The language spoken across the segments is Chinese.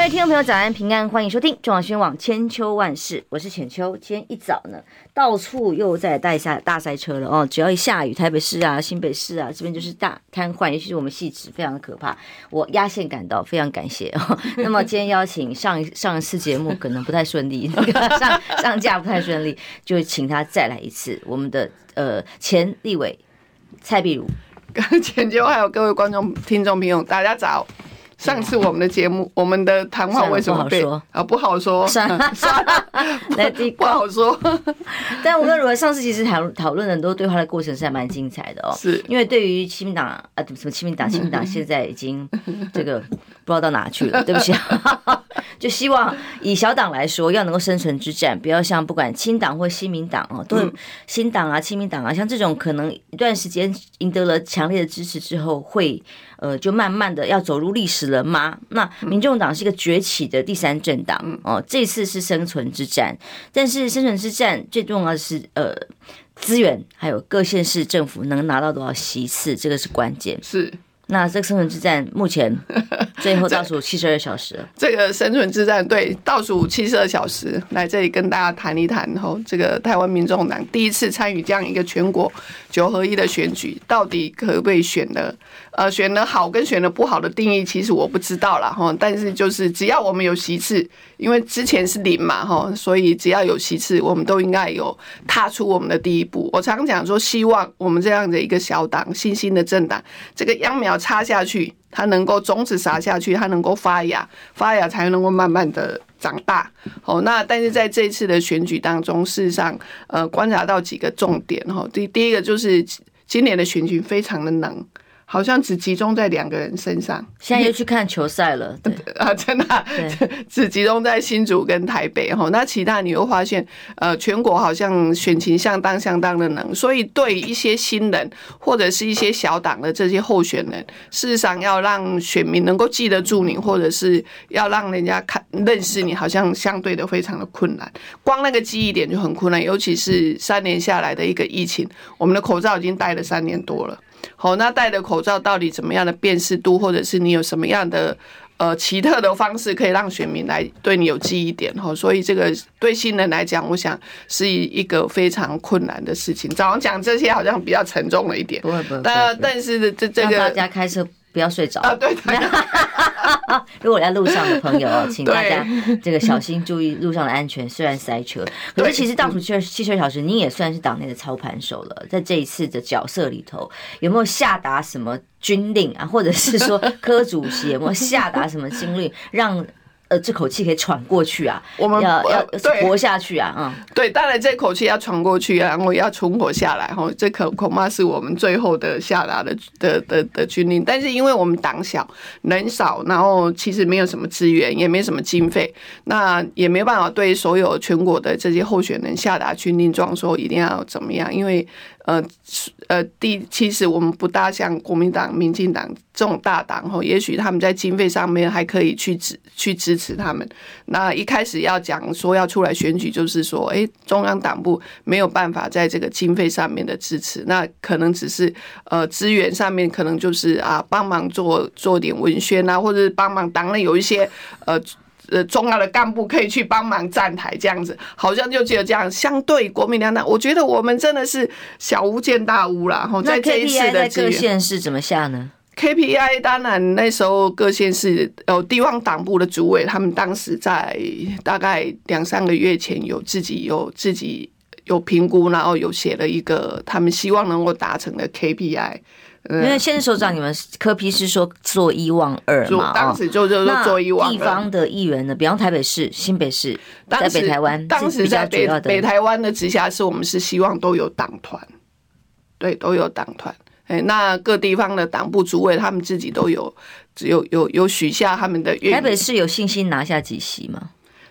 各位听众朋友，早安平安，欢迎收听中广新闻网千秋万事，我是浅秋。今天一早呢，到处又在带下大塞车了哦，只要一下雨，台北市啊、新北市啊这边就是大瘫痪，尤其是我们汐止非常的可怕。我压线赶到，非常感谢哦。那么今天邀请上上一次节目可能不太顺利，上上架不太顺利，就请他再来一次。我们的呃前立委蔡碧如，浅秋还有各位观众、听众朋友，大家早。上次我们的节目，我们的谈话为什么被啊不好说？算了 算了，不好说。但无论如何，上次其实讨讨论很多对话的过程是还蛮精彩的哦。是，因为对于亲民党啊，什么亲民党，亲民党现在已经这个不知道到哪去了。对不起，就希望以小党来说，要能够生存之战，不要像不管亲党或新民党哦，都新党啊、亲民党啊，像这种可能一段时间赢得了强烈的支持之后会。呃，就慢慢的要走入历史了吗？那民众党是一个崛起的第三政党哦，这次是生存之战，但是生存之战最重要的是呃资源，还有各县市政府能拿到多少席次，这个是关键。是。那这个生存之战目前 最后倒数七十二小时了。这个生存之战，对，倒数七十二小时，来这里跟大家谈一谈。吼，这个台湾民众党第一次参与这样一个全国九合一的选举，到底可不可以选的？呃，选的好跟选的不好的定义，其实我不知道了哈。但是就是只要我们有席次，因为之前是零嘛哈，所以只要有席次，我们都应该有踏出我们的第一步。我常讲说，希望我们这样的一个小党、新兴的政党，这个秧苗插下去，它能够种子撒下去，它能够发芽，发芽才能够慢慢的长大。好，那但是在这次的选举当中，事实上，呃，观察到几个重点哈。第第一个就是今年的选举非常的难。好像只集中在两个人身上，现在又去看球赛了，对。啊，真的、啊、只集中在新竹跟台北哈，那其他你又发现，呃，全国好像选情相当相当的冷，所以对一些新人或者是一些小党的这些候选人，事实上要让选民能够记得住你，或者是要让人家看认识你，好像相对的非常的困难，光那个记忆点就很困难，尤其是三年下来的一个疫情，我们的口罩已经戴了三年多了。好，那戴的口罩到底怎么样的辨识度，或者是你有什么样的呃奇特的方式，可以让选民来对你有记忆点？哈，所以这个对新人来讲，我想是一个非常困难的事情。早上讲这些好像比较沉重了一点，不会不会，但但是这这个大家开车。不要睡着啊！对，如果在路上的朋友，请大家这个小心注意路上的安全。虽然塞车，可是其实倒数七七十二小时，你也算是党内的操盘手了。在这一次的角色里头，有没有下达什么军令啊？或者是说 柯主席有没有下达什么军令让？呃，这口气可以喘过去啊！我们要要活下去啊！嗯，对，当然这口气要喘过去啊，然后要存活下来哈。这可恐怕是我们最后的下达的的的的军令。但是因为我们党小人少，然后其实没有什么资源，也没什么经费，那也没办法对所有全国的这些候选人下达军令状，说一定要怎么样，因为。呃呃，第其实我们不大像国民党、民进党这种大党吼，也许他们在经费上面还可以去支去支持他们。那一开始要讲说要出来选举，就是说，哎，中央党部没有办法在这个经费上面的支持，那可能只是呃资源上面，可能就是啊帮忙做做点文宣啊，或者帮忙党内有一些呃。呃，重要的干部可以去帮忙站台，这样子好像就只有这样。相对国民两党，我觉得我们真的是小巫见大巫啦。哈，在这一次的各县市怎么下呢？KPI 当然那时候各县市有地方党部的主委，他们当时在大概两三个月前有自己有自己有评估，然后有写了一个他们希望能够达成的 KPI。因为现在首长，你们科批是说做一望二嘛？当时就就做一望二。地方的议员呢，比方台北市、新北市，在北台湾，当时在北北台湾的直辖市，我们是希望都有党团，对，都有党团。哎，那各地方的党部主委，他们自己都有，只有有有许下他们的愿。台北市有信心拿下几席吗？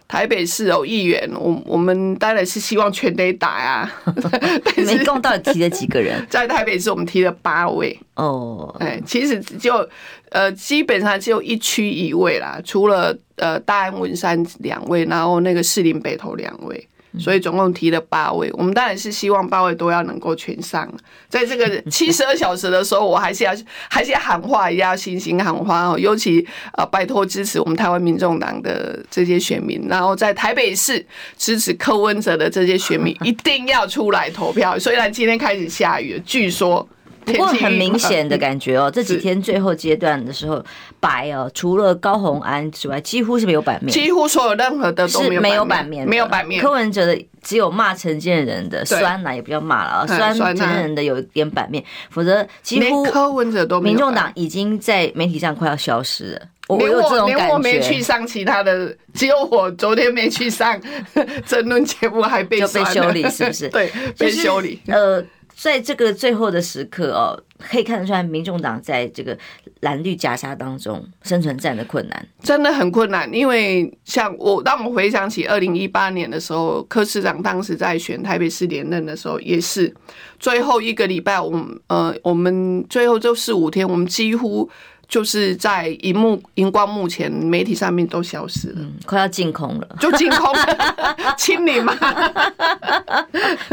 台北市有议员，我我们当然是希望全得打呀。你一共到底提了几个人？在台北市我们提了八位哦。哎，其实就呃基本上只有一区一位啦，除了呃大安文山两位，然后那个士林北投两位。所以总共提了八位，我们当然是希望八位都要能够全上。在这个 七十二小时的时候，我还是要还是要喊话一下，信心喊话哦，尤其呃拜托支持我们台湾民众党的这些选民，然后在台北市支持柯文哲的这些选民 一定要出来投票。虽然今天开始下雨了，据说。不过很明显的感觉哦，这几天最后阶段的时候，白哦，除了高红安之外，几乎是没有版面。几乎所有任何的都没有版面，没有版面。柯文哲的只有骂陈建仁的酸奶也不要骂了啊，酸陈建仁的有一点版面，否则几乎柯文哲都。民众党已经在媒体上快要消失了。我有这种感觉，连我没去上其他的，只有我昨天没去上 争论节目，还被就被修理，是不是？对，被修理。呃。在这个最后的时刻哦，可以看得出来，民众党在这个蓝绿夹杀当中生存战的困难，真的很困难。因为像我，当我回想起二零一八年的时候，柯市长当时在选台北市连任的时候，也是最后一个礼拜，我们呃，我们最后就四五天，我们几乎。就是在荧幕荧光幕前，媒体上面都消失了，嗯、快要净空了，就净空了，清零嘛，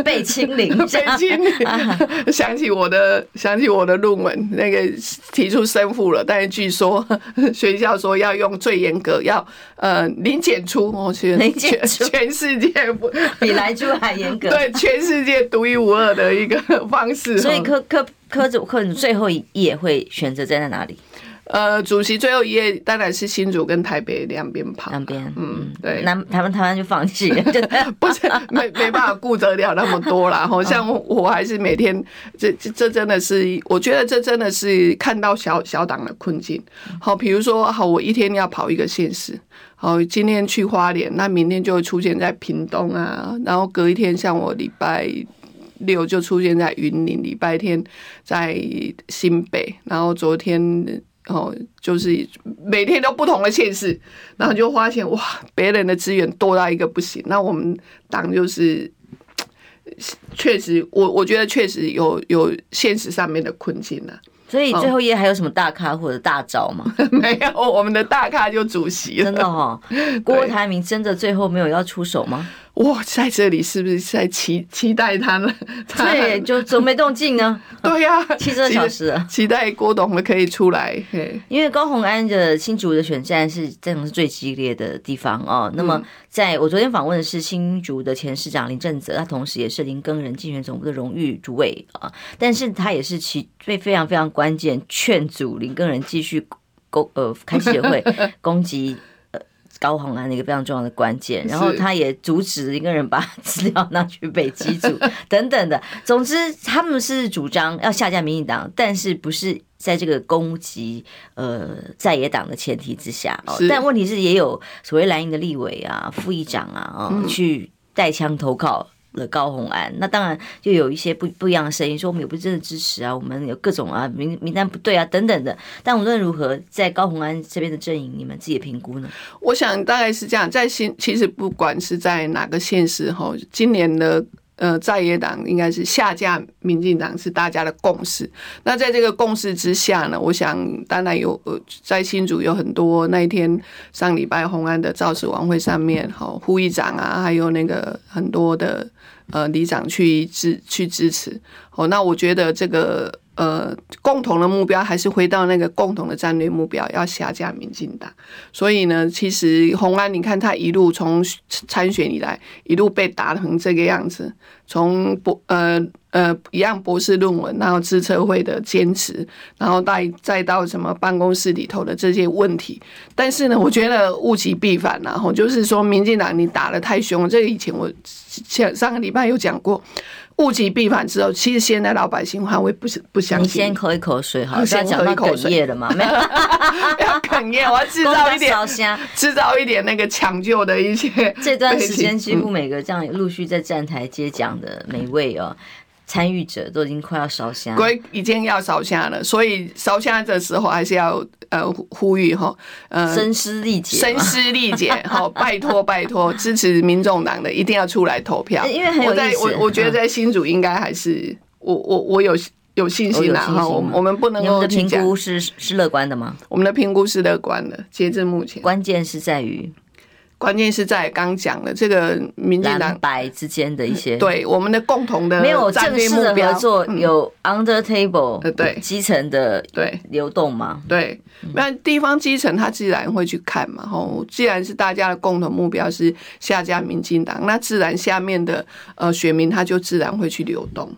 被清零，被清零。想起我的，想起我的论文，那个提出申复了，但是据说学校说要用最严格，要呃零检出，我去，零检出，全世界不 比莱猪还严格，对，全世界独一无二的一个方式。所以柯柯柯主柯最后一页会选择站在哪里？呃，主席最后一页当然是新竹跟台北两边跑，两边，嗯，对，南台湾台湾就放弃了，不是没没办法顾得了那么多啦。好像我还是每天，这这这真的是，我觉得这真的是看到小小党的困境。好，比如说，好，我一天要跑一个县市，好，今天去花莲，那明天就会出现在屏东啊，然后隔一天像我礼拜六就出现在云林，礼拜天在新北，然后昨天。哦，就是每天都不同的县市，然后就发现哇，别人的资源多到一个不行。那我们党就是 确实，我我觉得确实有有现实上面的困境了。所以最后一页还有什么大咖或者大招吗？没有，我们的大咖就主席了。真的哈、哦，郭台铭真的最后没有要出手吗？哇，在这里是不是在期期待他呢？对，就怎么没动静呢？对呀、啊，七十二小时期，期待郭董的可以出来。因为高虹安的新竹的选战是这种是最激烈的地方哦。那么，在我昨天访问的是新竹的前市长林正泽，他同时也是林根人竞选总部的荣誉主委啊，但是他也是其非非常非常关键，劝阻林根人继续攻呃开协会 攻击。高洪安的一个非常重要的关键，然后他也阻止一个人把资料拿去北基组 等等的。总之，他们是主张要下架民进党，但是不是在这个攻击呃在野党的前提之下哦。但问题是，也有所谓蓝营的立委啊、副议长啊啊去带枪投靠。了高虹安，那当然就有一些不不一样的声音，说我们也不是真的支持啊，我们有各种啊名名单不对啊等等的。但无论如何，在高虹安这边的阵营，你们自己评估呢？我想大概是这样，在新其实不管是在哪个县市哈，今年的呃在野党应该是下架民进党是大家的共识。那在这个共识之下呢，我想当然有呃在新竹有很多那一天上礼拜虹安的造势晚会上面，哈副议长啊，还有那个很多的。呃，里长去支去支持，哦，那我觉得这个呃共同的目标还是回到那个共同的战略目标，要下架民进党。所以呢，其实洪安，你看他一路从参选以来，一路被打成这个样子，从博呃呃一样博士论文，然后资策会的坚持，然后再再到什么办公室里头的这些问题。但是呢，我觉得物极必反，然后就是说民进党你打得太凶了，这个以前我。前上个礼拜有讲过，物极必反之后，其实现在老百姓还会不不相信。你先喝一口水，好，先讲到哽咽了吗？没有，不 要哽咽，我要制造一点，制造一点那个抢救的一些。这段时间 几乎每个这样陆续在站台接讲的每位哦。参与者都已经快要烧香，鬼已经要烧香了，所以烧香的时候还是要呃呼吁哈，呃声嘶力竭，声嘶力竭哈，拜托拜托支持民众党的一定要出来投票，因为很有意思。我在我我觉得在新竹应该还是、嗯、我我我有有信心啦哈，我我们不能够。我们的评估是是乐观的吗？我们的评估是乐观的，截至目前，关键是在于。关键是在刚讲的这个民进党白之间的一些对我们的共同的没有正式的合作，有 under table 对基层的对流动嘛？对，那地方基层他自然会去看嘛。吼，既然是大家的共同目标是下架民进党，那自然下面的呃选民他就自然会去流动。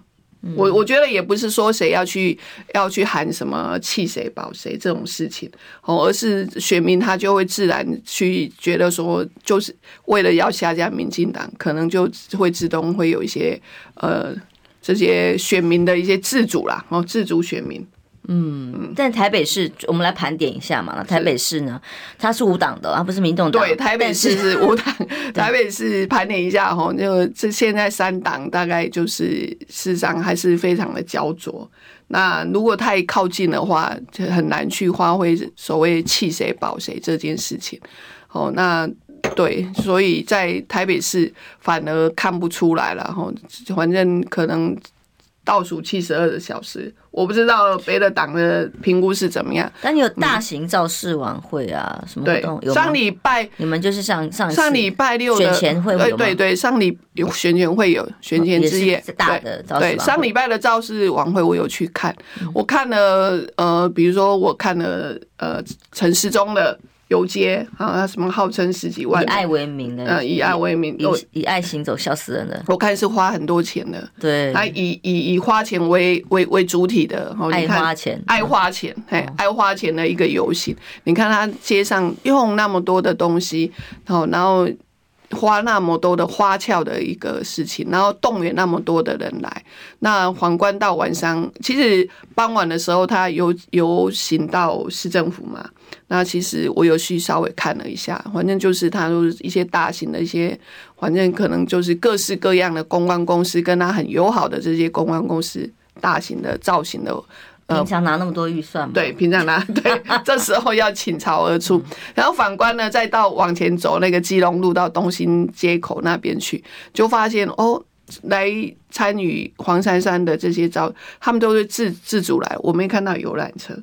我我觉得也不是说谁要去要去喊什么气谁保谁这种事情哦，而是选民他就会自然去觉得说，就是为了要下架民进党，可能就会自动会有一些呃这些选民的一些自主啦，哦，自主选民。嗯，但台北市我们来盘点一下嘛。台北市呢，它是无党的，它不是民众党。对，台北市是无党。台北市盘点一下哈，就这现在三党大概就是市场还是非常的焦灼。那如果太靠近的话，就很难去发挥所谓弃谁保谁这件事情。哦，那对，所以在台北市反而看不出来了哈，反正可能。倒数七十二个小时，我不知道别的党的评估是怎么样。但你有大型造势晚会啊，什么活动？对，上礼拜你们就是上上上礼拜六的选前会有对对对，上礼有选前会有选前之夜大的造势。对，上礼拜的造势晚会我有去看，我看了呃，比如说我看了呃陈世忠的。游街啊，他什么号称十几万？以爱为名的，嗯，以爱为名，以以爱行走，笑死人了。我看是花很多钱的，对，他以以以花钱为为为主体的，爱花钱，爱花钱，嘿，爱花钱的一个游行。你看他街上用那么多的东西，然后然后花那么多的花俏的一个事情，然后动员那么多的人来。那皇冠到晚上，其实傍晚的时候，他游游行到市政府嘛。那其实我有去稍微看了一下，反正就是他都是一些大型的一些，反正可能就是各式各样的公关公司跟他很友好的这些公关公司，大型的造型的，平常拿那么多预算吗？对，平常拿，对，这时候要倾巢而出。然后反观呢，再到往前走那个基隆路到东兴街口那边去，就发现哦，来参与黄珊珊的这些招，他们都是自自主来，我没看到游览车。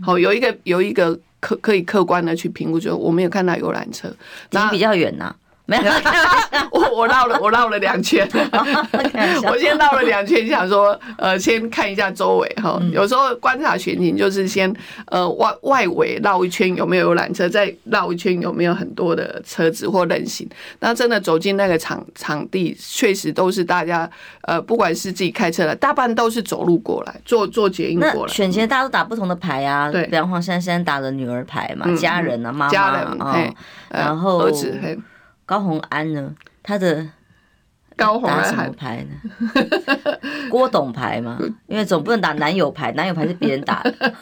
好，有一个有一个。可可以客观的去评估，就我没有看到游览车，离比较远呐、啊。没有，我我绕了我绕了两圈，我先绕了两圈，想说呃先看一下周围哈。有时候观察选景就是先呃外外围绕一圈有没有游览车，再绕一圈有没有很多的车子或人行。那真的走进那个场场地，确实都是大家呃不管是自己开车的，大半都是走路过来，坐坐捷运过来。选前大家都打不同的牌啊，对，比方黄珊珊打了女儿牌嘛，家人啊，妈妈，家人啊，然后儿子。高洪安呢？他的高洪安打什么牌呢？郭董牌嘛，因为总不能打男友牌，男友牌是别人打的。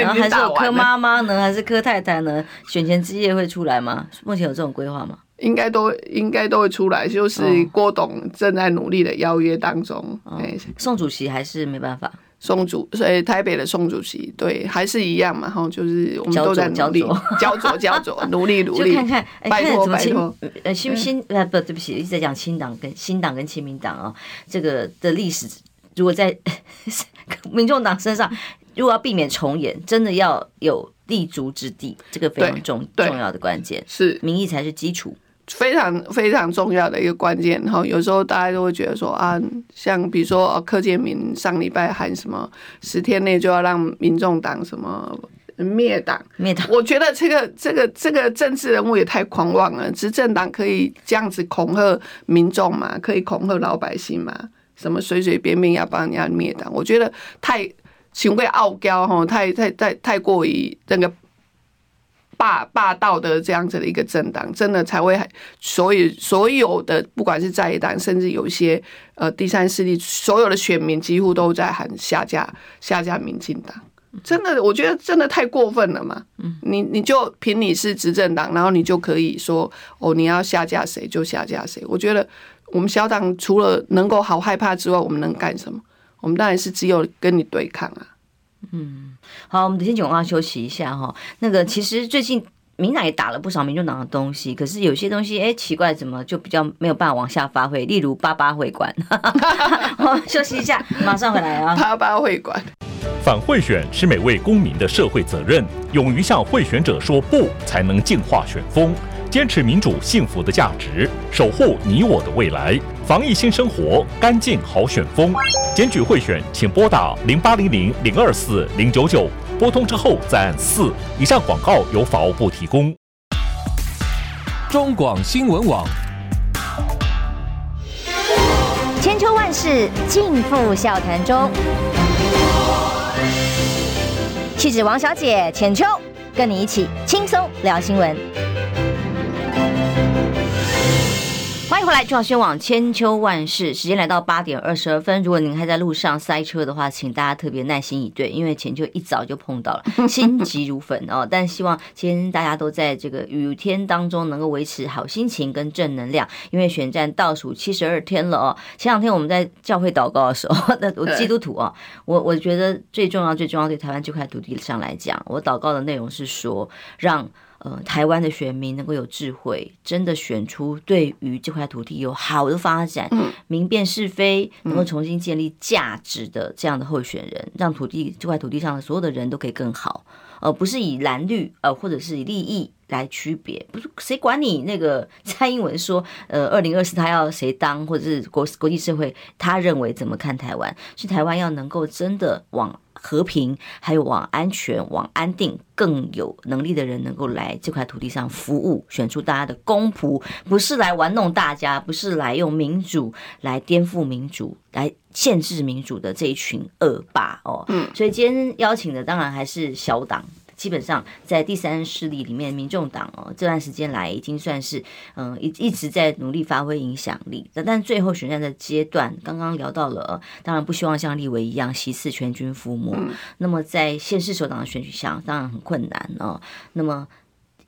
然后还是有柯妈妈呢，还是柯太太呢？选前之夜会出来吗？目前有这种规划吗？应该都应该都会出来，就是郭董正在努力的邀约当中。宋主席还是没办法。宋主，所以台北的宋主席，对，还是一样嘛，哈，就是我们都在努力，焦灼。焦灼，努力努力，就看看，拜托拜托，呃，新新呃不，对不起，一直在讲新党跟新党跟亲民党啊，这个的历史，如果在 民众党身上，如果要避免重演，真的要有立足之地，这个非常重重要的关键，是。民意才是基础。非常非常重要的一个关键哈，有时候大家都会觉得说啊，像比如说柯建铭上礼拜喊什么十天内就要让民众党什么灭党灭党，我觉得这个这个这个政治人物也太狂妄了。执政党可以这样子恐吓民众嘛？可以恐吓老百姓嘛？什么随随便便要帮人家灭党？我觉得太行为傲娇哈，太太太太过于那个。霸霸道的这样子的一个政党，真的才会，所以所有的不管是在野党，甚至有一些呃第三势力，所有的选民几乎都在喊下架下架民进党，真的，我觉得真的太过分了嘛。你你就凭你是执政党，然后你就可以说哦，你要下架谁就下架谁，我觉得我们小党除了能够好害怕之外，我们能干什么？我们当然是只有跟你对抗啊。嗯，好，我们先请我要休息一下哈。那个其实最近民党也打了不少民众党的东西，可是有些东西哎奇怪，怎么就比较没有办法往下发挥？例如八八会馆。好，休息一下，马上回来啊。八八会馆。反贿选是每位公民的社会责任，勇于向贿选者说不，才能净化选风。坚持民主幸福的价值，守护你我的未来。防疫新生活，干净好选风。检举贿选，请拨打零八零零零二四零九九，拨通之后再按四。以上广告由法务部提供。中广新闻网。千秋万世尽付笑谈中。气质王小姐浅秋，跟你一起轻松聊新闻。欢迎回来，中广新闻网千秋万世，时间来到八点二十二分。如果您还在路上塞车的话，请大家特别耐心以对，因为浅秋一早就碰到了，心急如焚哦。但希望今天大家都在这个雨天当中能够维持好心情跟正能量，因为选战倒数七十二天了哦。前两天我们在教会祷告的时候，那我基督徒哦，我我觉得最重要最重要对台湾这块土地上来讲，我祷告的内容是说让。呃，台湾的选民能够有智慧，真的选出对于这块土地有好的发展、明辨是非、能够重新建立价值的这样的候选人，让土地这块土地上的所有的人都可以更好，而不是以蓝绿呃或者是以利益来区别。不是谁管你那个 蔡英文说，呃，二零二四他要谁当，或者是国国际社会他认为怎么看台湾？是台湾要能够真的往。和平，还有往安全、往安定更有能力的人，能够来这块土地上服务，选出大家的公仆，不是来玩弄大家，不是来用民主来颠覆民主、来限制民主的这一群恶霸哦。嗯，所以今天邀请的当然还是小党。基本上在第三势力里面，民众党哦，这段时间来已经算是嗯一一直在努力发挥影响力。那但最后选战的阶段，刚刚聊到了，当然不希望像立委一样席次全军覆没。那么在县市首长的选举上，当然很困难哦。那么。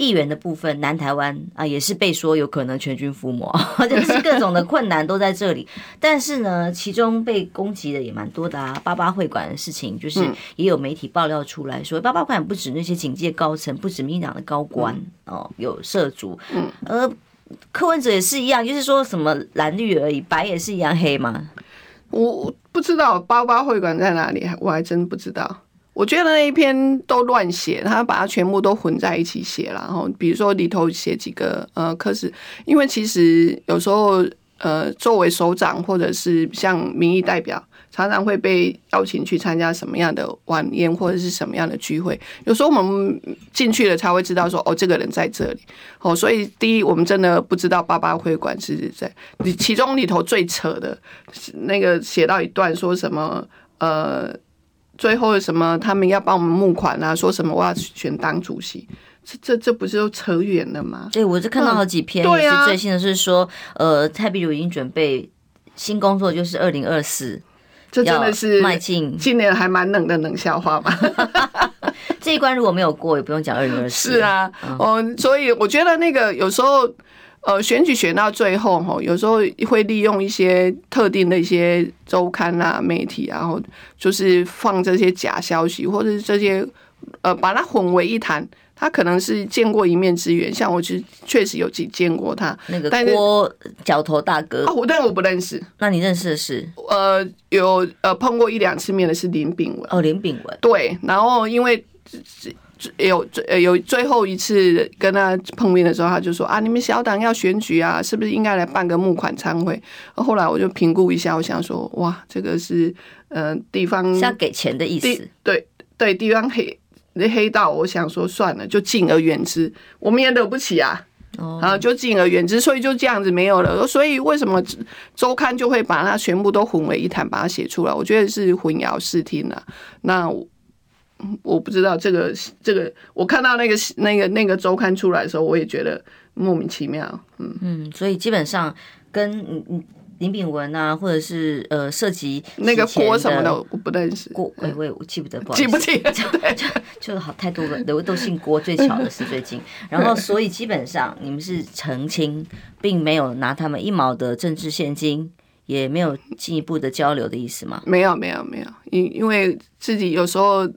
议员的部分，南台湾啊，也是被说有可能全军覆没，就是各种的困难都在这里。但是呢，其中被攻击的也蛮多的啊。八八会馆的事情，就是也有媒体爆料出来说，八八会馆不止那些警界高层，不止民进党的高官哦，有涉足。嗯，而柯文哲也是一样，就是说什么蓝绿而已，白也是一样黑吗？我不知道八八会馆在哪里，我还真不知道。我觉得那一篇都乱写，他把它全部都混在一起写了。然后比如说里头写几个呃，可是因为其实有时候呃，作为首长或者是像民意代表，常常会被邀请去参加什么样的晚宴或者是什么样的聚会。有时候我们进去了才会知道说，哦，这个人在这里。哦，所以第一，我们真的不知道八八会馆是在你其中里头最扯的那个写到一段说什么呃。最后什么？他们要帮我们募款啊？说什么我要选党主席？这这这不是又扯远了吗？对，我是看到好几篇，对啊最新的是说，呃，蔡壁如已经准备新工作，就是二零二四，这真的是迈进今年还蛮冷的冷笑话吧？这一关如果没有过，也不用讲二零二四。是啊，嗯，所以我觉得那个有时候。呃，选举选到最后哈，有时候会利用一些特定的一些周刊啊、媒体啊，然后就是放这些假消息，或者是这些呃，把它混为一谈。他可能是见过一面之缘，像我其实确实有去见过他那个郭角头大哥我，但我不认识。那你认识的是？呃，有呃碰过一两次面的是林炳文哦，林炳文对，然后因为。有最有最后一次跟他碰面的时候，他就说啊，你们小党要选举啊，是不是应该来办个募款参会？后来我就评估一下，我想说，哇，这个是呃地方是要给钱的意思，对对，地方黑黑道，我想说算了，就敬而远之，我们也惹不起啊，啊，就敬而远之，所以就这样子没有了。所以为什么周刊就会把它全部都混为一谈，把它写出来？我觉得是混淆视听了。那。我不知道这个这个，我看到那个那个那个周刊出来的时候，我也觉得莫名其妙。嗯嗯，所以基本上跟嗯嗯林炳文啊，或者是呃涉及那个郭什么的，我不认识。郭，哎，我也我记不得，不好记不记得？就就就好太多了，都都姓郭。最巧的是最近，然后所以基本上你们是澄清，并没有拿他们一毛的政治现金，也没有进一步的交流的意思吗？没有，没有，没有。因因为自己有时候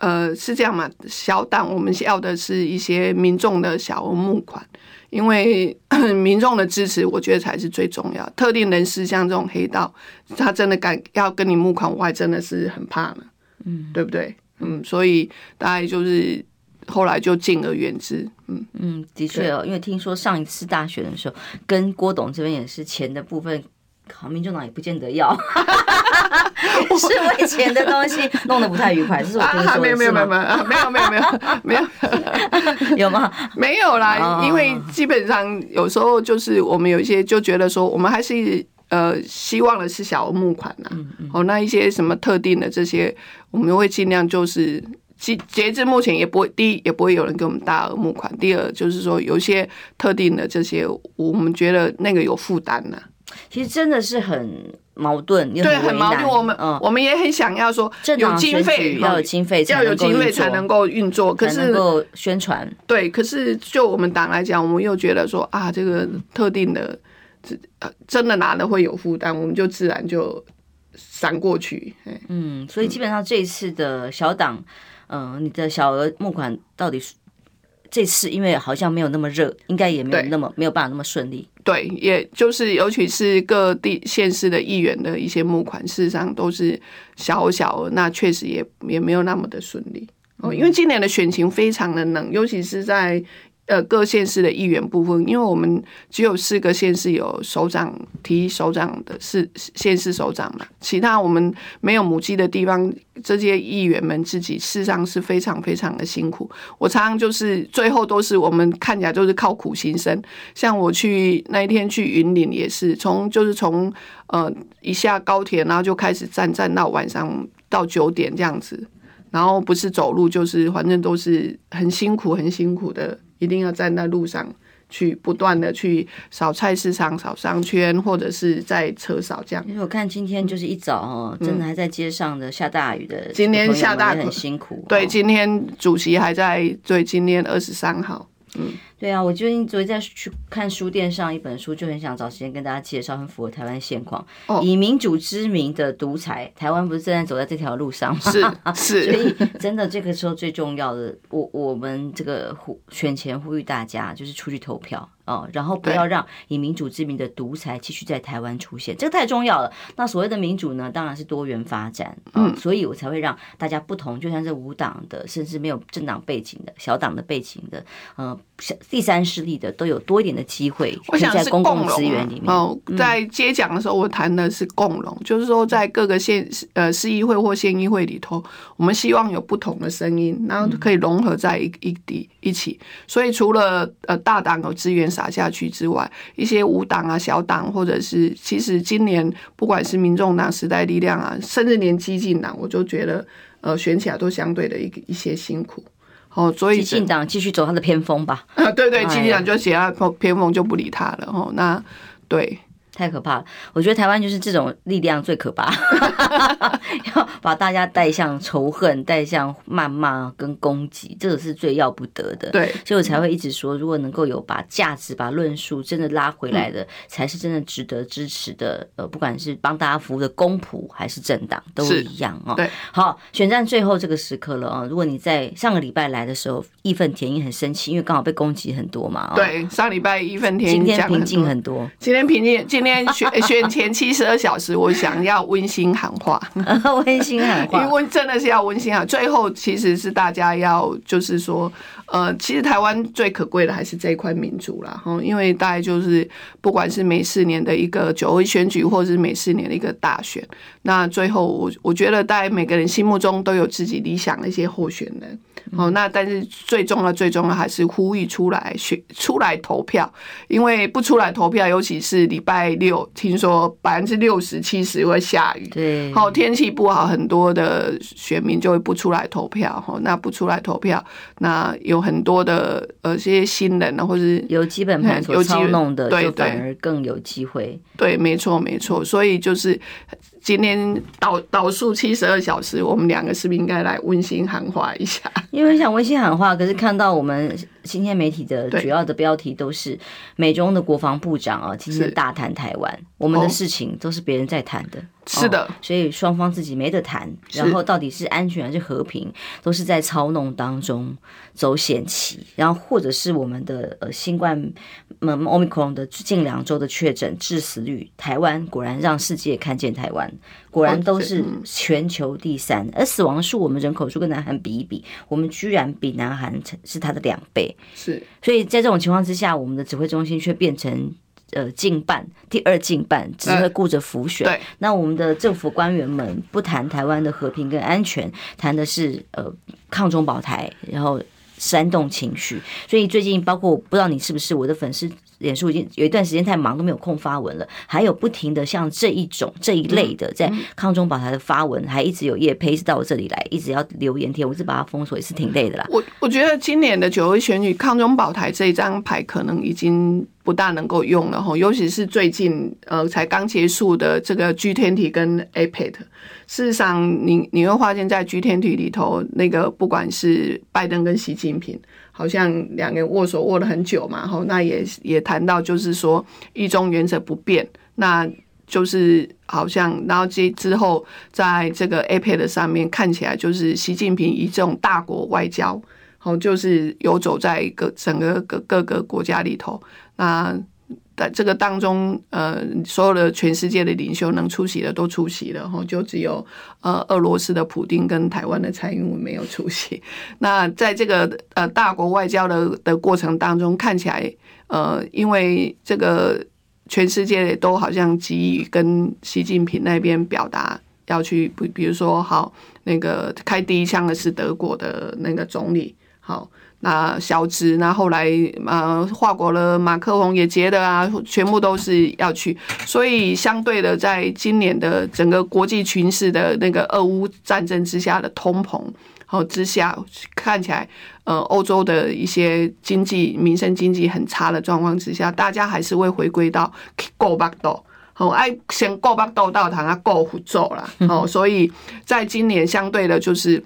呃是这样嘛，小党我们要的是一些民众的小额募款。因为 民众的支持，我觉得才是最重要。特定人士像这种黑道，他真的敢要跟你募款，我还真的是很怕呢。嗯，对不对？嗯，所以大概就是后来就敬而远之。嗯嗯，的确哦，因为听说上一次大选的时候，跟郭董这边也是钱的部分。好命中郎也不见得要。是我以前的东西弄得不太愉快是吧没有没有没有没有没有没有有吗？没有 啦因为基本上有时候就是我们有一些就觉得说我们还是呃希望的是小额募款呐。哦那一些什么特定的这些我们会尽量就是截截至目前也不会第一也不会有人给我们大额募款。第二就是说有一些特定的这些我们觉得那个有负担呐。其实真的是很矛盾，对，很矛盾。我们嗯，我们也很想要说有经费，要有经费，要有经费才能够运作，可是能够宣传。对，可是就我们党来讲，我们又觉得说啊，这个特定的，真的拿了会有负担，我们就自然就闪过去。嗯，所以基本上这一次的小党，嗯，你的小额募款到底是？这次因为好像没有那么热，应该也没有那么没有办法那么顺利。对，也就是尤其是各地县市的议员的一些募款，事实上都是小小额，那确实也也没有那么的顺利哦。因为今年的选情非常的冷，尤其是在。呃，各县市的议员部分，因为我们只有四个县市有首长提首长的是县市首长嘛，其他我们没有母鸡的地方，这些议员们自己事实上是非常非常的辛苦。我常常就是最后都是我们看起来都是靠苦行僧，像我去那一天去云林也是，从就是从呃一下高铁，然后就开始站站到晚上到九点这样子，然后不是走路就是反正都是很辛苦很辛苦的。一定要站在路上去，不断的去扫菜市场、扫商圈，或者是在车扫这样。因为我看今天就是一早哦，真的还在街上的下大雨的，嗯，今天下大雨很辛苦。对，今天主席还在，对，今天二十三号，嗯。对啊，我最近昨天在去看书店上一本书，就很想找时间跟大家介绍，很符合台湾现况。哦，以民主之名的独裁，台湾不是正在走在这条路上吗？是是，所以真的这个时候最重要的，我我们这个呼选前呼吁大家就是出去投票哦，然后不要让以民主之名的独裁继续在台湾出现，这个太重要了。那所谓的民主呢，当然是多元发展，嗯，所以我才会让大家不同，就像是无党的，甚至没有政党背景的小党的背景的，嗯。第三势力的都有多一点的机会，我想在公共资源里面。哦，在接讲的时候，我谈的是共荣，就是说在各个县呃市议会或县议会里头，我们希望有不同的声音，然后可以融合在一一地一起。所以除了呃大党有资源撒下去之外，一些无党啊、小党，或者是其实今年不管是民众党、时代力量啊，甚至连激进党，我就觉得呃选起来都相对的一个一些辛苦。哦，所以激进党继续走他的偏锋吧。啊，对对，激进党就写他偏锋就不理他了。哦，那对。太可怕了！我觉得台湾就是这种力量最可怕，要把大家带向仇恨、带向谩骂跟攻击，这个是最要不得的。对，所以我才会一直说，如果能够有把价值、把论述真的拉回来的，才是真的值得支持的。呃，不管是帮大家服务的公仆还是政党，都一样哦。对，好，选战最后这个时刻了啊！如果你在上个礼拜来的时候义愤填膺很生气，因为刚好被攻击很多嘛。对，上礼拜义愤填膺，今天平静很多。今天平静，今天。选 选前七十二小时，我想要温馨喊话，温馨喊话，因为真的是要温馨啊！最后其实是大家要，就是说，呃，其实台湾最可贵的还是这一块民主啦。哈，因为大概就是不管是每四年的一个九位选举，或者是每四年的一个大选，那最后我我觉得，大概每个人心目中都有自己理想的一些候选人。哦，那但是最重要、最重要还是呼吁出来选、出来投票，因为不出来投票，尤其是礼拜六，听说百分之六十、七十会下雨，对，好天气不好，很多的选民就会不出来投票。哈，那不出来投票，那有有很多的呃这些新人呢，或是有基本盘所操弄的，就反而更有机会。对，没错，没错。所以就是今天倒倒数七十二小时，我们两个是不是应该来温馨喊话一下？因为想温馨喊话，可是看到我们今天媒体的主要的标题都是美中的国防部长啊，今天大谈台湾，我们的事情都是别人在谈的。是的，哦，所以双方自己没得谈，然后到底是安全还是和平，都是在操弄当中走险棋。然后或者是我们的呃新冠嗯 Omicron 的近两周的确诊致死率，台湾果然让世界看见台湾，果然都是全球第三。而死亡数，我们人口数跟南韩比一比，我们居然比南韩是它的两倍。是，所以在这种情况之下，我们的指挥中心却变成。呃，近半第二近半只会顾着浮选，对，那我们的政府官员们不谈台湾的和平跟安全，谈的是呃抗中保台，然后煽动情绪。所以最近包括我不知道你是不是我的粉丝。脸书已经有一段时间太忙都没有空发文了，还有不停的像这一种这一类的在康中保台的发文，还一直有业配到我这里来，一直要留言贴，我是把它封锁，也是挺累的啦。我我觉得今年的九合一选举康中保台这一张牌可能已经不大能够用了哈，尤其是最近呃才刚结束的这个 G 天体跟 APEC，事实上你你会发现在 G 天体里头那个不管是拜登跟习近平。好像两个人握手握了很久嘛，吼，那也也谈到就是说一中原则不变，那就是好像然后之之后在这个 APEC 上面看起来就是习近平以这种大国外交，好就是游走在各整个各各个国家里头，那。在这个当中，呃，所有的全世界的领袖能出席的都出席了，哈，就只有呃俄罗斯的普丁跟台湾的蔡英文没有出席。那在这个呃大国外交的的过程当中，看起来，呃，因为这个全世界都好像急于跟习近平那边表达要去，比比如说，好，那个开第一枪的是德国的那个总理，好。那小兹，那后来呃，法国的马克龙也结的啊，全部都是要去，所以相对的，在今年的整个国际局势的那个俄乌战争之下的通膨，好之下，看起来呃，欧洲的一些经济民生经济很差的状况之下，大家还是会回归到过巴豆，好爱先过巴豆到堂啊过虎咒啦，好，所以在今年相对的就是。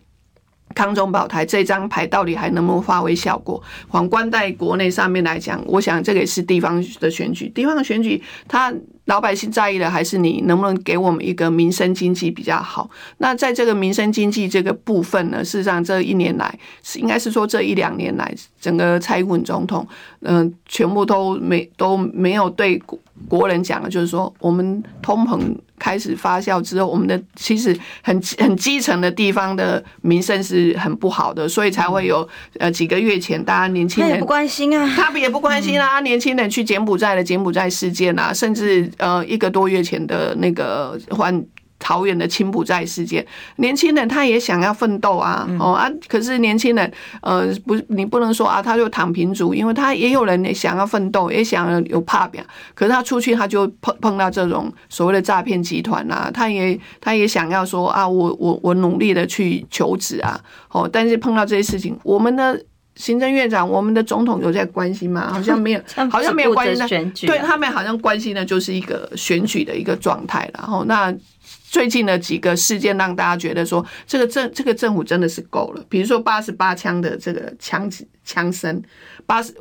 康中保台这张牌到底还能不能发挥效果？皇冠在国内上面来讲，我想这个也是地方的选举，地方的选举，他老百姓在意的还是你能不能给我们一个民生经济比较好。那在这个民生经济这个部分呢，事实上这一年来，是应该是说这一两年来，整个蔡英文总统，嗯，全部都没都没有对国人讲的，就是说我们通膨。开始发酵之后，我们的其实很很基层的地方的民生是很不好的，所以才会有呃几个月前大家年轻人他也不关心啊，他们也不关心啊，年轻人去柬埔寨的柬埔寨事件啊，甚至呃一个多月前的那个换。桃园的青埔寨事件，年轻人他也想要奋斗啊，哦啊，可是年轻人，呃，不，你不能说啊，他就躺平族，因为他也有人也想要奋斗，也想要有怕表，可是他出去他就碰碰到这种所谓的诈骗集团啊，他也他也想要说啊，我我我努力的去求职啊，哦，但是碰到这些事情，我们的行政院长、我们的总统有在关心吗？好像没有，好像没有关心的，对他们好像关心的就是一个选举的一个状态，然后那。最近的几个事件让大家觉得说，这个政这个政府真的是够了。比如说八十八枪的这个枪击枪声，八十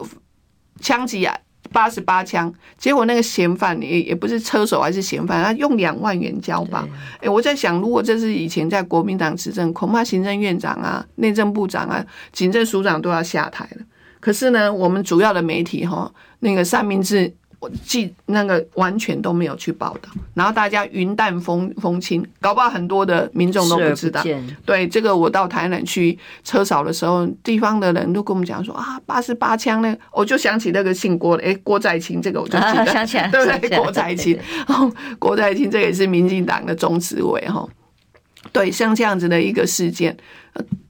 枪击啊，八十八枪，结果那个嫌犯也也不是车手还是嫌犯，他用两万元交保。哎，我在想，如果这是以前在国民党执政，恐怕行政院长啊、内政部长啊、警政署长都要下台了。可是呢，我们主要的媒体哈，那个三明治。记那个完全都没有去报道，然后大家云淡风风轻，搞不好很多的民众都不知道。对这个，我到台南去车扫的时候，地方的人都跟我们讲说啊，八十八枪呢，我就想起那个姓郭的，哎，郭在清，这个我就记得，啊、想起来，对不对？郭在清，郭在清，这个也是民进党的中执委哈。对，像这样子的一个事件，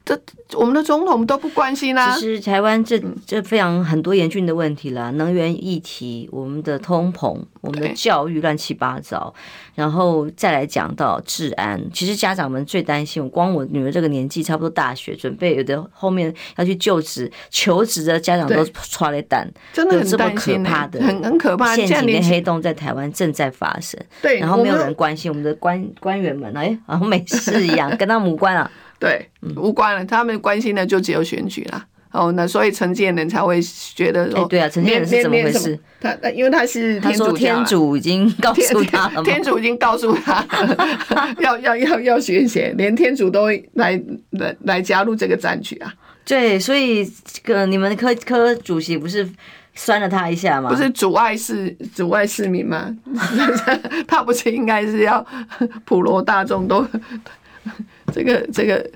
这我们的总统都不关心啊。其实台湾这这非常很多严峻的问题啦，能源议题、我们的通膨、我们的教育乱七八糟，然后再来讲到治安。其实家长们最担心，我光我女儿这个年纪，差不多大学准备，有的后面要去就职、求职的家长都剉咧等，真的很这么可怕的，很很可怕。陷阱跟黑洞在台湾正在发生，对，然后没有人关心我们的官官员们，哎，好像没事一样，跟他无关啊。对，无关了。他们关心的就只有选举啦。哦，那所以陈建仁才会觉得说，对啊，陈建仁是怎么回事？他因为他是他说天主已经告诉他了，天主已经告诉他 要要要要选贤，连天主都来来来加入这个战局啊。对，所以这个你们科科主席不是酸了他一下吗？不是阻碍市阻碍市民吗？他不是应该是要普罗大众都。这个这个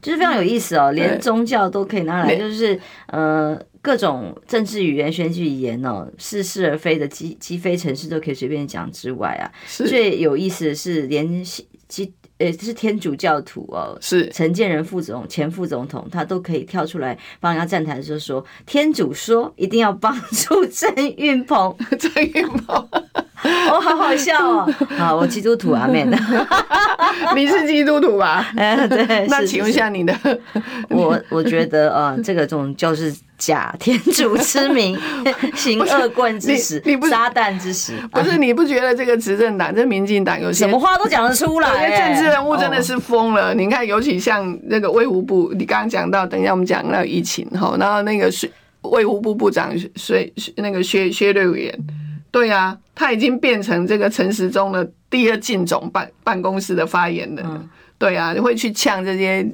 就是非常有意思哦，连宗教都可以拿来，就是呃各种政治语言、选举语言哦，是是而非的鸡鸡非城市都可以随便讲之外啊，最有意思的是连基呃是天主教徒哦，是。陈建仁副总前副总统，他都可以跳出来帮人家站台的时候说，天主说一定要帮助郑运鹏，郑运鹏。哦，好好笑哦！好，我基督徒啊，妹的，你是基督徒吧？哎，对。那请问一下你的，我我觉得啊，这个种就是假天主之名，行恶棍之实，你不撒旦之实。不是你不觉得这个执政党，这民进党有些什么话都讲得出来？有些政治人物真的是疯了。你看，尤其像那个卫福部，你刚刚讲到，等一下我们讲到疫情哈，然后那个是卫福部部长薛那个薛薛瑞元。对啊，他已经变成这个陈时中的第二进总办办公室的发言人。嗯、对啊，会去呛这些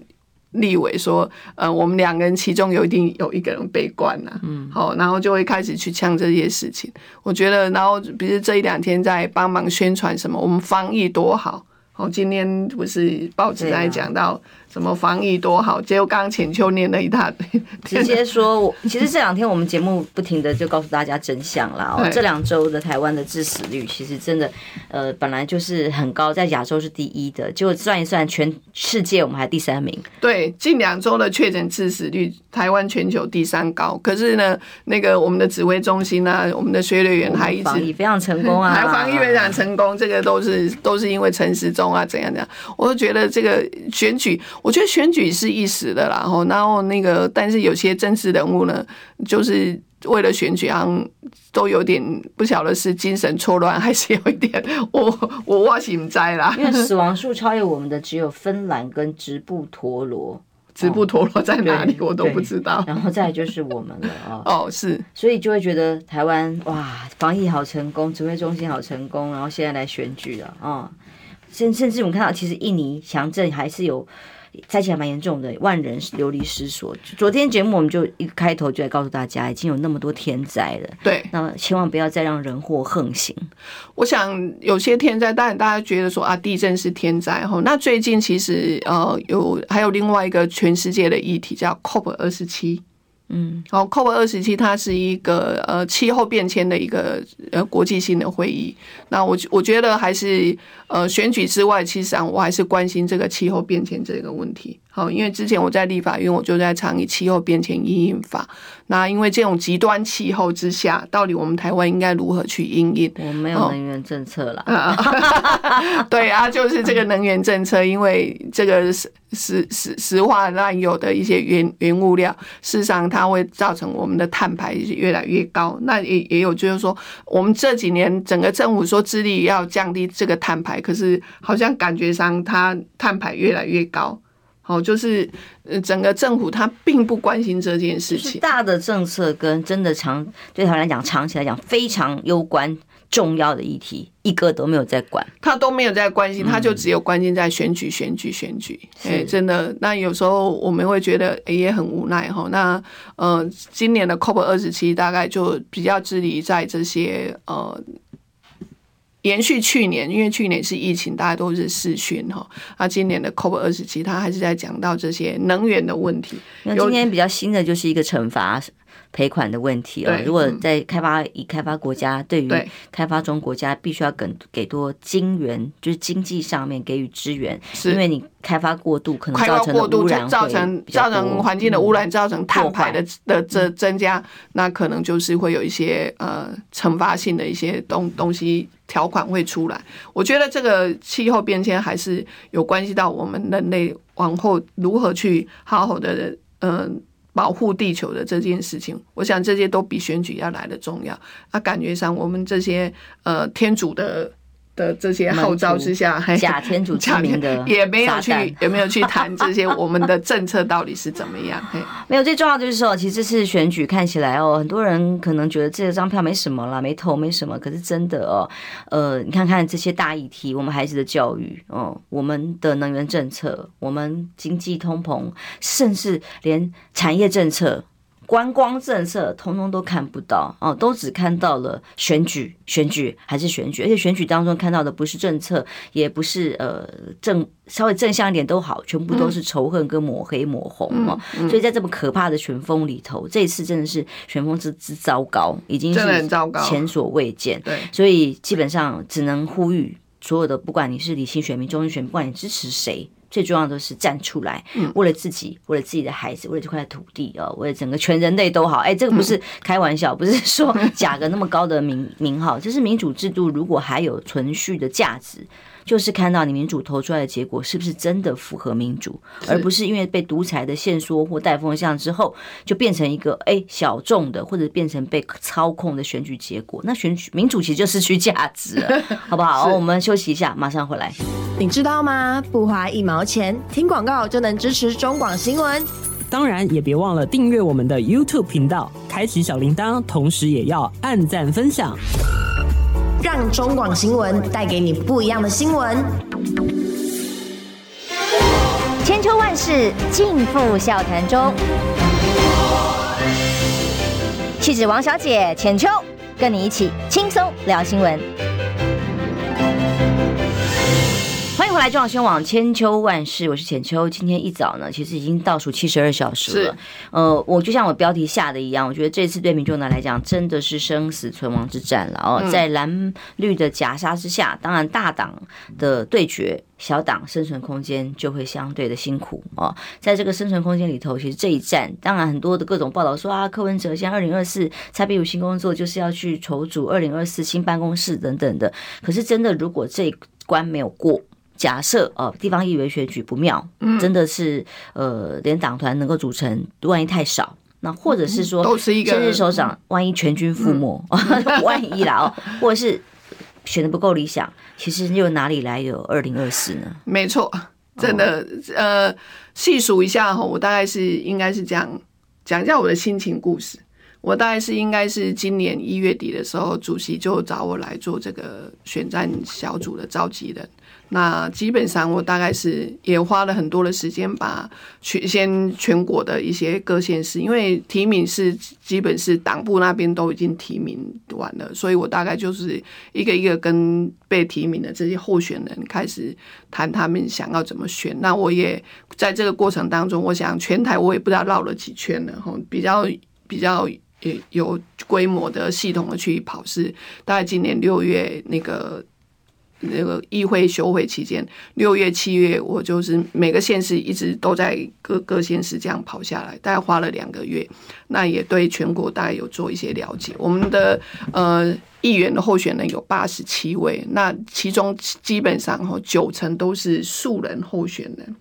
立委说，呃，我们两个人其中有一定有一个人被关了。嗯，好，然后就会开始去呛这些事情。我觉得，然后比如这一两天在帮忙宣传什么，我们防疫多好。好，今天不是报纸在讲到。什么防疫多好？结果刚刚浅秋念了一大堆，直接说，我其实这两天我们节目不停的就告诉大家真相了哦。这两周的台湾的致死率其实真的，呃，本来就是很高，在亚洲是第一的，结果算一算，全世界我们还第三名。对，近两周的确诊致死率，台湾全球第三高。可是呢，那个我们的指挥中心啊，我们的学队员还一直防疫非常成功啊，还防疫非常成功，这个都是都是因为陈时中啊，怎样怎样，我都觉得这个选举。我觉得选举是一时的啦，然后那个，但是有些政治人物呢，就是为了选举，好像都有点不晓得是精神错乱，还是有一点，我 我我是不知道啦。因为死亡数超越我们的只有芬兰跟直布陀罗，直布陀罗在哪里我都不知道。然后再就是我们了啊，哦 是，所以就会觉得台湾哇，防疫好成功，指挥中心好成功，然后现在来选举了啊，甚甚至我们看到其实印尼强震还是有。灾情还蛮严重的，万人流离失所。昨天节目我们就一个开头就来告诉大家，已经有那么多天灾了。对，那么千万不要再让人祸横行。我想有些天灾，当然大家觉得说啊，地震是天灾哈。那最近其实呃有还有另外一个全世界的议题叫 COP 二十七。嗯，好，COP 二十七它是一个呃气候变迁的一个呃国际性的会议。那我我觉得还是呃选举之外，其实上我还是关心这个气候变迁这个问题。好，因为之前我在立法院，我就在倡议气候变迁应应法。那因为这种极端气候之下，到底我们台湾应该如何去应应？我没有能源政策了。对啊，就是这个能源政策，因为这个石石石石化滥有的一些原原物料，事实上它会造成我们的碳排越来越高。那也也有就是说，我们这几年整个政府说致力要降低这个碳排，可是好像感觉上它碳排越来越高。好，就是呃，整个政府他并不关心这件事情。大的政策跟真的长对他来讲，长期来讲非常攸关重要的议题，一个都没有在管，他都没有在关心，他就只有关心在选举、选举、选举。哎，真的，那有时候我们会觉得也很无奈哈。那呃，今年的 COP 二十七大概就比较致力在这些呃。延续去年，因为去年是疫情，大家都是视讯哈。那今年的 COP 二十七，他还是在讲到这些能源的问题。那今天比较新的就是一个惩罚赔款的问题啊。如果在开发已开发国家，对于开发中国家，必须要给给多金援，就是经济上面给予支援，因为你开发过度，可能造成污染，造成造成环境的污染，造成碳排的的增增加，那可能就是会有一些呃惩罚性的一些东东西条款会出来。我觉得这个气候变迁还是有关系到我们人类往后如何去好好的嗯。呃保护地球的这件事情，我想这些都比选举要来的重要。啊，感觉上我们这些呃天主的。的这些号召之下，假天主之名的 也没有去，也没有去谈这些我们的政策到底是怎么样？没有，最重要就是说，其实这次选举看起来哦，很多人可能觉得这张票没什么啦，没投没什么。可是真的哦，呃，你看看这些大议题，我们孩子的教育哦，我们的能源政策，我们经济通膨，甚至连产业政策。观光政策通通都看不到哦，都只看到了选举，选举还是选举，而且选举当中看到的不是政策，也不是呃正稍微正向一点都好，全部都是仇恨跟抹黑抹红哦。所以在这么可怕的旋风里头，这一次真的是旋风之之糟糕，已经是前所未见。对，所以基本上只能呼吁所有的，不管你是理性选民、中性选民，不管你支持谁。最重要的是站出来，为了自己，为了自己的孩子，为了这块土地哦，为了整个全人类都好。哎，这个不是开玩笑，不是 说假个那么高的名名号，就是民主制度如果还有存续的价值，就是看到你民主投出来的结果是不是真的符合民主，而不是因为被独裁的限缩或带风向之后，就变成一个哎小众的，或者变成被操控的选举结果。那选举民主其实就失去价值了，好不好？我们休息一下，马上回来。你知道吗？不花一毛钱，听广告就能支持中广新闻。当然，也别忘了订阅我们的 YouTube 频道，开启小铃铛，同时也要按赞分享，让中广新闻带给你不一样的新闻。千秋万世尽付笑谈中，气质王小姐浅秋，跟你一起轻松聊新闻。来中央新闻网千秋万世，我是浅秋。今天一早呢，其实已经倒数七十二小时了。呃，我就像我标题下的一样，我觉得这次对民众党来讲，真的是生死存亡之战了哦。在蓝绿的夹杀之下，当然大党的对决，小党生存空间就会相对的辛苦哦。在这个生存空间里头，其实这一战，当然很多的各种报道说啊，柯文哲现在二零二四蔡壁如新工作就是要去筹组二零二四新办公室等等的。可是真的，如果这一关没有过，假设哦，地方议员选举不妙，嗯真的是呃，连党团能够组成，万一太少，那或者是说，甚至首长万一全军覆没，万一啦哦，或者是选的不够理想，其实又哪里来有二零二四呢？没错，真的呃，细数一下哈，我大概是应该是这样讲一下我的心情故事。我大概是应该是今年一月底的时候，主席就找我来做这个选战小组的召集人。那基本上我大概是也花了很多的时间，把全先全国的一些各县市，因为提名是基本是党部那边都已经提名完了，所以我大概就是一个一个跟被提名的这些候选人开始谈他们想要怎么选。那我也在这个过程当中，我想全台我也不知道绕了几圈了哈，比较比较也有规模的系统的去跑，是大概今年六月那个。那个议会休会期间，六月、七月，我就是每个县市一直都在各各县市这样跑下来，大概花了两个月。那也对全国大概有做一些了解。我们的呃议员的候选人有八十七位，那其中基本上哈九成都是素人候选人。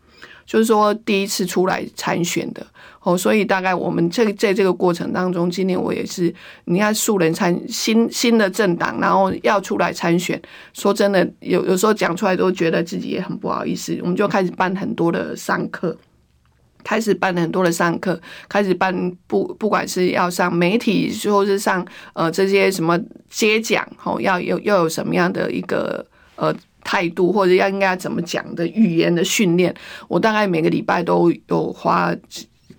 就是说，第一次出来参选的哦，所以大概我们这在这个过程当中，今年我也是，你看素人参新新的政党，然后要出来参选，说真的，有有时候讲出来都觉得自己也很不好意思，我们就开始办很多的上课，开始办很多的上课，开始办不不管是要上媒体，或是上呃这些什么接讲，哦，要有要有什么样的一个呃。态度或者要应该怎么讲的语言的训练，我大概每个礼拜都有花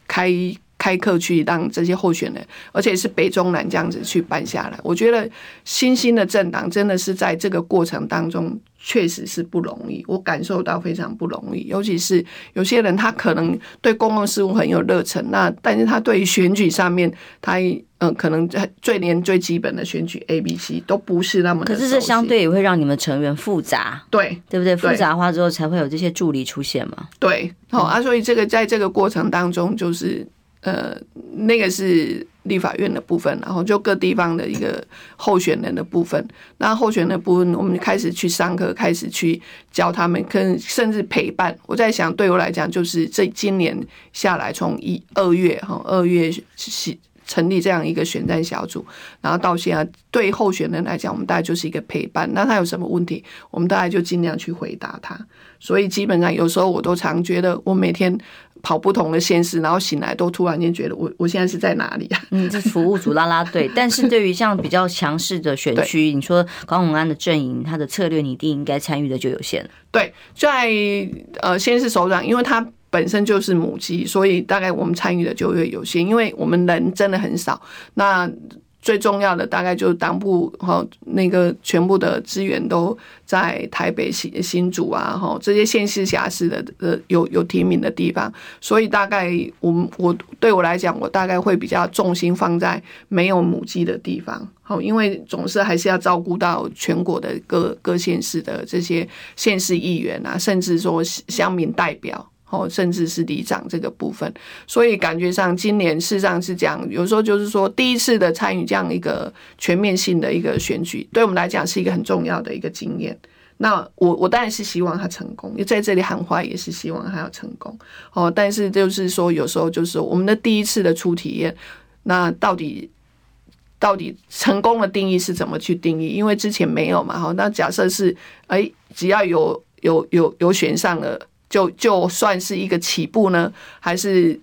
开开开课去让这些候选人，而且是北中南这样子去办下来。我觉得新兴的政党真的是在这个过程当中确实是不容易，我感受到非常不容易。尤其是有些人他可能对公共事务很有热忱，那但是他对于选举上面他嗯可能最连最基本的选举 A B C 都不是那么的。可是这相对也会让你们成员复杂，对对不对？复杂化之后才会有这些助理出现嘛。对，好啊，所以这个在这个过程当中就是。呃，那个是立法院的部分，然后就各地方的一个候选人的部分。那候选人的部分，我们开始去上课，开始去教他们，跟甚至陪伴。我在想，对我来讲，就是这今年下来，从一二月哈，二月成立这样一个选战小组，然后到现在，对候选人来讲，我们大概就是一个陪伴。那他有什么问题，我们大概就尽量去回答他。所以基本上，有时候我都常觉得，我每天。跑不同的县市，然后醒来都突然间觉得我我现在是在哪里啊？嗯，这是服务组拉拉队。但是对于像比较强势的选区，你说高永安的阵营，他的策略你一定应该参与的就有限了。对，在呃先是首长，因为他本身就是母鸡，所以大概我们参与的就会有限，因为我们人真的很少。那最重要的大概就是党部哈，那个全部的资源都在台北新新竹啊哈，这些县市辖市的呃有有提名的地方，所以大概我们我对我来讲，我大概会比较重心放在没有母鸡的地方，好，因为总是还是要照顾到全国的各各县市的这些县市议员啊，甚至说乡民代表。哦，甚至是里长这个部分，所以感觉上今年事实上是这样，有时候就是说第一次的参与这样一个全面性的一个选举，对我们来讲是一个很重要的一个经验。那我我当然是希望他成功，因为在这里喊话也是希望他要成功。哦，但是就是说有时候就是我们的第一次的初体验，那到底到底成功的定义是怎么去定义？因为之前没有嘛，哈，那假设是哎，只要有有有有选上了。就就算是一个起步呢，还是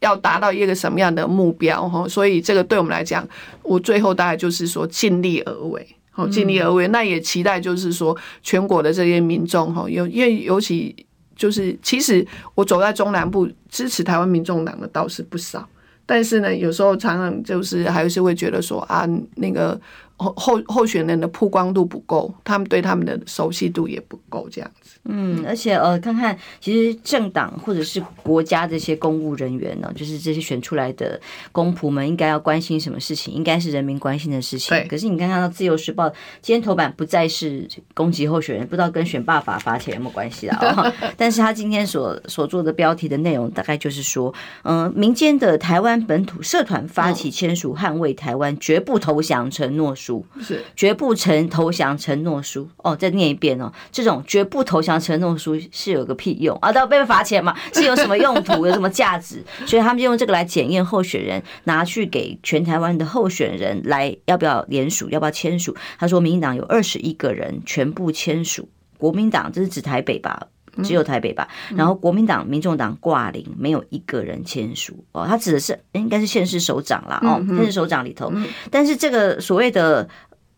要达到一个什么样的目标哈？所以这个对我们来讲，我最后大概就是说尽力而为，好尽力而为。那也期待就是说全国的这些民众哈，尤因为尤其就是其实我走在中南部支持台湾民众党的倒是不少，但是呢，有时候常常就是还是会觉得说啊，那个候候候选人的曝光度不够，他们对他们的熟悉度也不够这样子。嗯，而且呃，看看其实政党或者是国家这些公务人员呢，就是这些选出来的公仆们，应该要关心什么事情？应该是人民关心的事情。对。可是你刚看到《自由时报》今天头版不再是攻击候选人，不知道跟选罢法发钱有没有关系啊？但是他今天所所做的标题的内容，大概就是说，嗯、呃，民间的台湾本土社团发起签署捍卫台湾绝不投降承诺书，是绝不承投降承诺书。哦，再念一遍哦，这种绝不投降。承诺书是有个屁用啊？都要被罚钱嘛？是有什么用途？有什么价值？所以他们就用这个来检验候选人，拿去给全台湾的候选人来要不要联署，要不要签署？他说，民进党有二十一个人全部签署，国民党这是指台北吧？只有台北吧？然后国民党、民众党挂零，没有一个人签署哦。他指的是应该是县市首长啦哦，县市首长里头。但是这个所谓的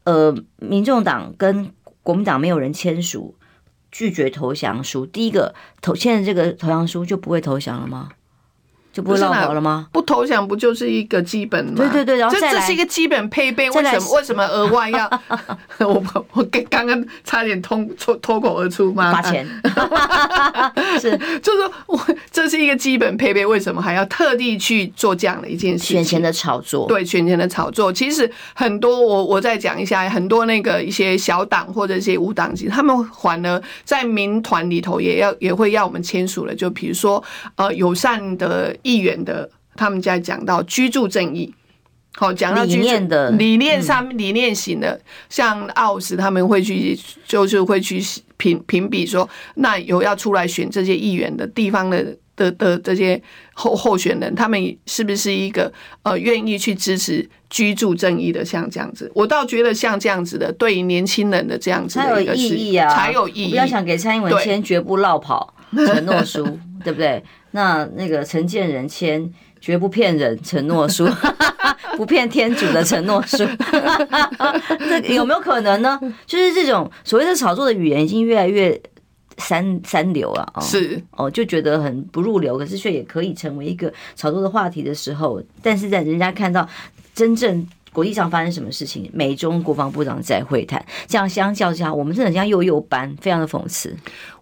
呃，民众党跟国民党没有人签署。拒绝投降书，第一个投现在这个投降书就不会投降了吗？就不会落跑了吗？不投降不就是一个基本吗？对对对，然后这这是一个基本配备。为什么为什么额外要？我我刚刚刚差点通脱脱口而出吗？花钱 是，就是说我这是一个基本配备，为什么还要特地去做这样的一件事情？选前的炒作，对，选前的炒作。其实很多，我我再讲一下，很多那个一些小党或者一些无党籍，他们反而在民团里头也要也会要我们签署了。就比如说呃友善的。议员的他们在讲到居住正义，好讲到理念的理念上理念型的，像奥斯他们会去就是会去评评比说，那有要出来选这些议员的地方的的的这些候候选人，他们是不是一个呃愿意去支持居住正义的？像这样子，我倒觉得像这样子的，对于年轻人的这样子的一个才有意义啊，才有意义。不要想给蔡英文签绝不落跑 承诺书，对不对？那那个陈建仁签绝不骗人承诺书，不骗天主的承诺书，这有没有可能呢？就是这种所谓的炒作的语言已经越来越三三流啊，哦，是哦，就觉得很不入流，可是却也可以成为一个炒作的话题的时候，但是在人家看到真正。国际上发生什么事情？美中国防部长在会谈，这样相较之下，我们真的像幼幼班，非常的讽刺。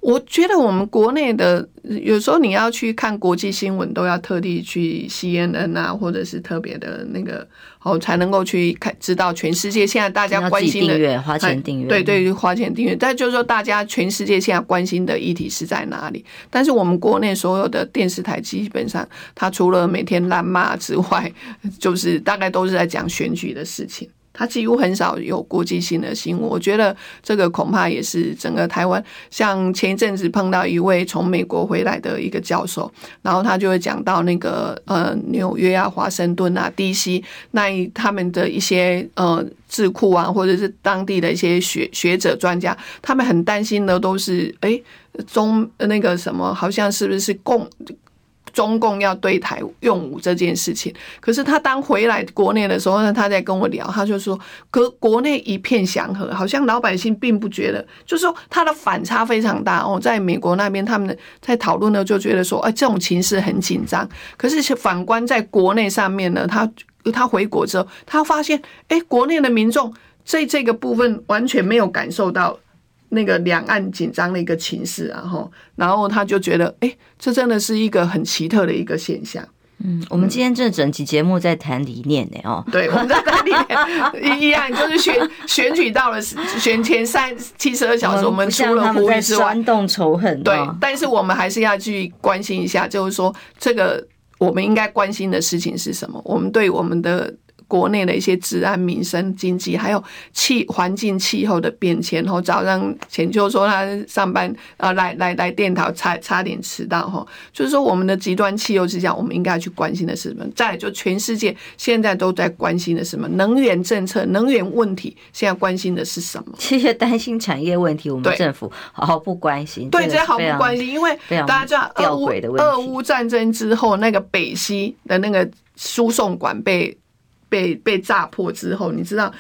我觉得我们国内的有时候你要去看国际新闻，都要特地去 CNN 啊，或者是特别的那个，哦，才能够去看知道全世界现在大家关心的。订阅花钱订阅，对对，花钱订阅。但就是说，大家全世界现在关心的议题是在哪里？但是我们国内所有的电视台基本上，它除了每天烂骂之外，就是大概都是在讲选举的事情。他几乎很少有国际性的新闻，我觉得这个恐怕也是整个台湾。像前一阵子碰到一位从美国回来的一个教授，然后他就会讲到那个呃纽约啊、华盛顿啊、DC 那一他们的一些呃智库啊，或者是当地的一些学学者专家，他们很担心的都是哎中那个什么，好像是不是共。中共要对台用武这件事情，可是他当回来国内的时候呢，他在跟我聊，他就说，国国内一片祥和，好像老百姓并不觉得，就是说他的反差非常大哦。在美国那边，他们在讨论呢，就觉得说，哎，这种情势很紧张。可是反观在国内上面呢，他他回国之后，他发现，哎，国内的民众在这个部分完全没有感受到。那个两岸紧张的一个情势，然后，然后他就觉得，哎，这真的是一个很奇特的一个现象。嗯，我们今天这整期节目在谈理念呢，哦，对，我们在谈理念，一样就是选选举到了选前三七十二小时，我们除了呼吁之外，煽动仇恨，对，但是我们还是要去关心一下，就是说这个我们应该关心的事情是什么？我们对我们的。国内的一些治安、民生、经济，还有气环境、气候的变迁。然后早上浅秋说他上班啊，来来来电台差差点迟到哈。就是说我们的极端气候之下，我们应该要去关心的是什么？再来就全世界现在都在关心的是什么？能源政策、能源问题，现在关心的是什么？这些担心产业问题，我们政府好好不关心。对，这毫不关心，因为大家知道，俄乌俄乌战争之后，那个北溪的那个输送管被。被被炸破之后，你知道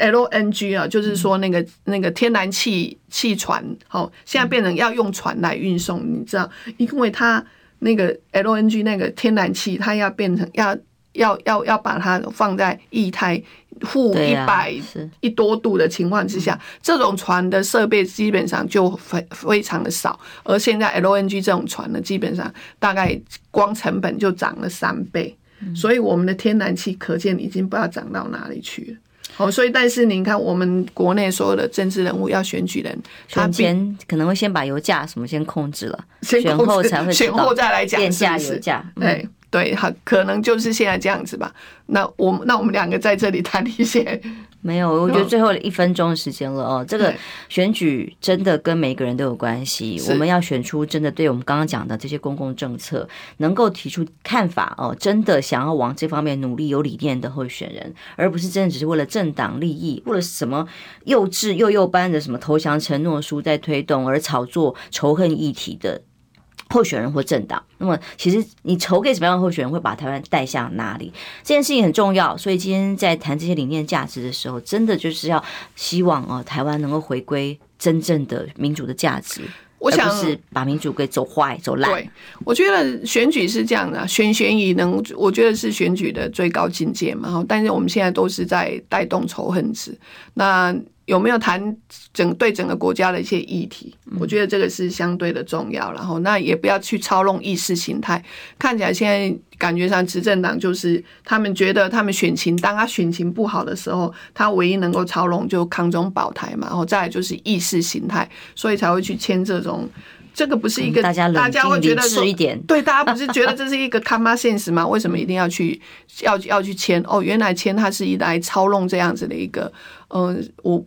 LNG 啊，就是说那个那个天然气气船，哦，现在变成要用船来运送，你知道，因为它那个 LNG 那个天然气，它要变成要要要要把它放在液态负一百一多度的情况之下，这种船的设备基本上就非非常的少，而现在 LNG 这种船呢，基本上大概光成本就涨了三倍。所以我们的天然气可见已经不知道涨到哪里去了。好，所以但是您看，我们国内所有的政治人物要选举人，他先可能会先把油价什么先控制了，选后才会选后再来讲电价油价。对对，好，可能就是现在这样子吧。那我那我们两个在这里谈一些。没有，我觉得最后一分钟的时间了哦。这个选举真的跟每个人都有关系，我们要选出真的对我们刚刚讲的这些公共政策能够提出看法哦，真的想要往这方面努力、有理念的候选人，而不是真的只是为了政党利益，为了什么幼稚幼幼班的什么投降承诺书在推动而炒作仇恨议题的。候选人或政党，那么其实你投给什么样的候选人，会把台湾带向哪里？这件事情很重要。所以今天在谈这些理念价值的时候，真的就是要希望哦，台湾能够回归真正的民主的价值。我想是把民主给走坏、走烂。对，我觉得选举是这样的，选选以能，我觉得是选举的最高境界嘛。但是我们现在都是在带动仇恨值。那有没有谈整对整个国家的一些议题？我觉得这个是相对的重要。然后，那也不要去操弄意识形态。看起来现在感觉上执政党就是他们觉得他们选情，当他选情不好的时候，他唯一能够操弄就抗中保台嘛。然后再来就是意识形态，所以才会去签这种。这个不是一个大家大家会觉得说一点，对，大家不是觉得这是一个 common sense 吗？为什么一定要去要要去签？哦，原来签它是一来操弄这样子的一个，嗯，我。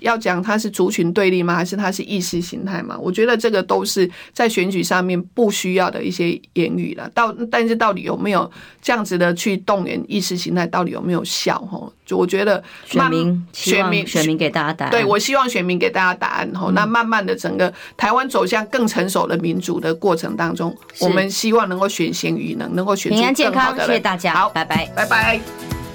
要讲它是族群对立吗？还是它是意识形态吗？我觉得这个都是在选举上面不需要的一些言语了。到但是到底有没有这样子的去动员意识形态？到底有没有效？哈，就我觉得选民选民选民给大家答案。对，我希望选民给大家答案。哈，那慢慢的整个台湾走向更成熟的民主的过程当中，我们希望能够选贤与能，能够选出更好的人。平安健康，谢谢大家。好，拜拜，拜拜。